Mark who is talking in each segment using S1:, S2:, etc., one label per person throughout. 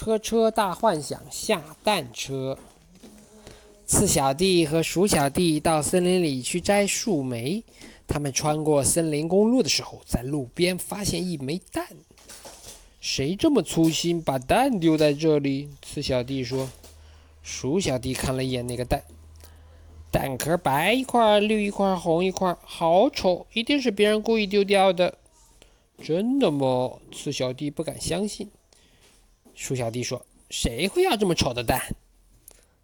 S1: 车车大幻想下蛋车。次小弟和鼠小弟到森林里去摘树莓。他们穿过森林公路的时候，在路边发现一枚蛋。谁这么粗心，把蛋丢在这里？次小弟说。鼠小弟看了一眼那个蛋，蛋壳白一块，绿一块，红一块，好丑，一定是别人故意丢掉的。真的吗？次小弟不敢相信。鼠小弟说：“谁会要这么丑的蛋？”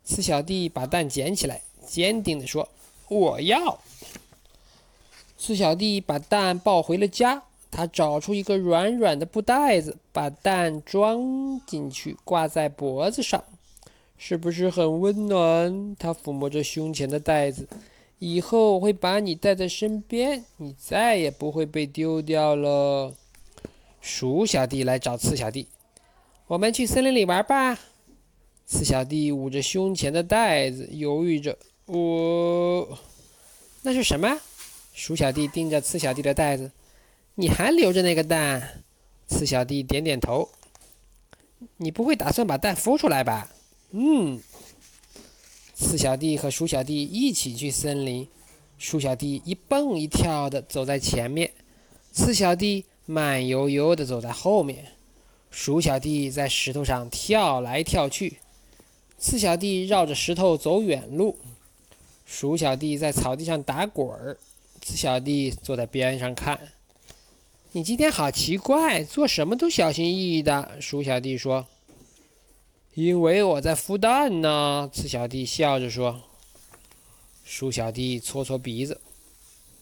S1: 次小弟把蛋捡起来，坚定地说：“我要。”四小弟把蛋抱回了家，他找出一个软软的布袋子，把蛋装进去，挂在脖子上，是不是很温暖？他抚摸着胸前的袋子，以后我会把你带在身边，你再也不会被丢掉了。鼠小弟来找次小弟，我们去森林里玩吧。次小弟捂着胸前的袋子，犹豫着，我，那是什么？鼠小弟盯着次小弟的袋子，你还留着那个蛋？次小弟点点头。你不会打算把蛋孵出来吧？嗯。次小弟和鼠小弟一起去森林，鼠小弟一蹦一跳的走在前面，次小弟慢悠悠的走在后面。鼠小弟在石头上跳来跳去，刺小弟绕着石头走远路，鼠小弟在草地上打滚儿。刺小弟坐在边上看，你今天好奇怪，做什么都小心翼翼的。鼠小弟说：“因为我在孵蛋呢。”刺小弟笑着说。鼠小弟搓搓鼻子：“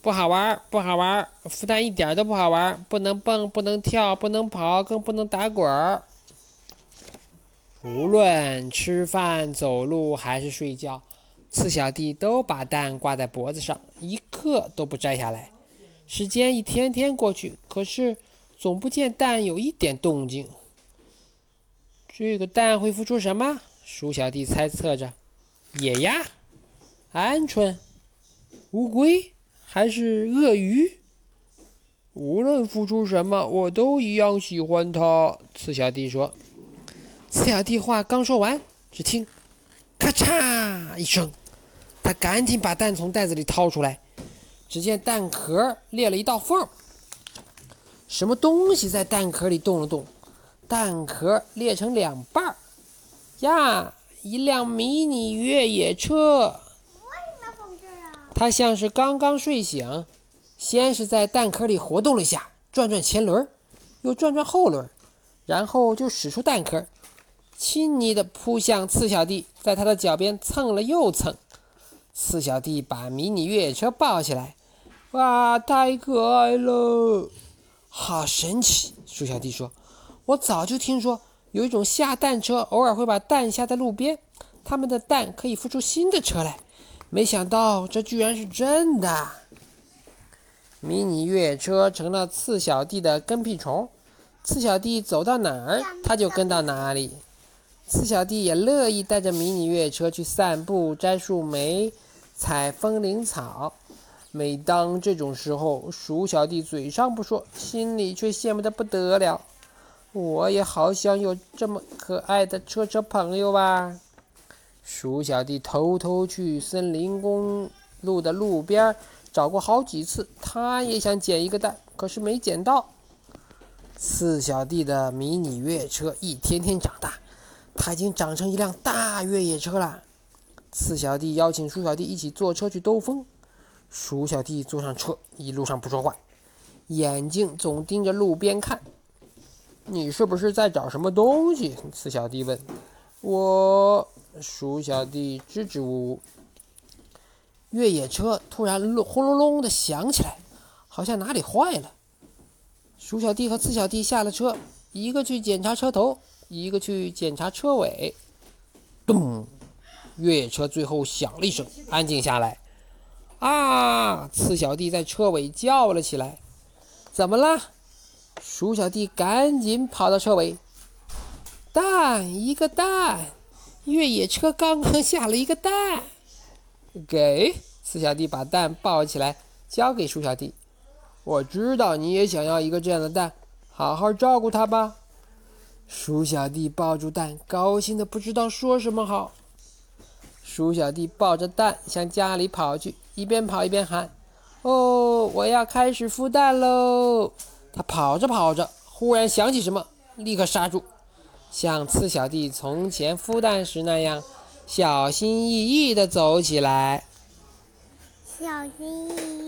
S1: 不好玩，不好玩，孵蛋一点都不好玩，不能蹦，不能跳，不能跑，更不能打滚儿。无论吃饭、走路还是睡觉。”四小弟都把蛋挂在脖子上，一刻都不摘下来。时间一天天过去，可是总不见蛋有一点动静。这个蛋会孵出什么？鼠小弟猜测着：野鸭、鹌鹑、乌龟，还是鳄鱼？无论付出什么，我都一样喜欢它。刺小弟说。刺小弟话刚说完，只听“咔嚓”一声。他赶紧把蛋从袋子里掏出来，只见蛋壳裂了一道缝，什么东西在蛋壳里动了动，蛋壳裂成两半儿。呀，一辆迷你越野车！它像是刚刚睡醒，先是在蛋壳里活动了一下，转转前轮，又转转后轮，然后就使出蛋壳，亲昵地扑向次小弟，在他的脚边蹭了又蹭。四小弟把迷你越野车抱起来，哇，太可爱了，好神奇！鼠小弟说：“我早就听说有一种下蛋车，偶尔会把蛋下在路边，他们的蛋可以孵出新的车来。没想到这居然是真的。”迷你越野车成了刺小弟的跟屁虫，刺小弟走到哪儿，他就跟到哪里。刺小弟也乐意带着迷你越野车去散步、摘树莓、采风铃草。每当这种时候，鼠小弟嘴上不说，心里却羡慕得不得了。我也好想有这么可爱的车车朋友啊！鼠小弟偷偷去森林公路的路边找过好几次，他也想捡一个蛋，可是没捡到。四小弟的迷你越野车一天天长大。它已经长成一辆大越野车了。四小弟邀请鼠小弟一起坐车去兜风。鼠小弟坐上车，一路上不说话，眼睛总盯着路边看。你是不是在找什么东西？四小弟问。我，鼠小弟支支吾吾。越野车突然轰隆隆的响起来，好像哪里坏了。鼠小弟和刺小弟下了车，一个去检查车头。一个去检查车尾，咚！越野车最后响了一声，安静下来。啊！刺小弟在车尾叫了起来：“怎么了？”鼠小弟赶紧跑到车尾。蛋，一个蛋！越野车刚刚下了一个蛋。给四小弟把蛋抱起来，交给鼠小弟。我知道你也想要一个这样的蛋，好好照顾它吧。鼠小弟抱住蛋，高兴的不知道说什么好。鼠小弟抱着蛋向家里跑去，一边跑一边喊：“哦，我要开始孵蛋喽！”他跑着跑着，忽然想起什么，立刻刹住，像刺小弟从前孵蛋时那样，小心翼翼地走起来。
S2: 小心翼翼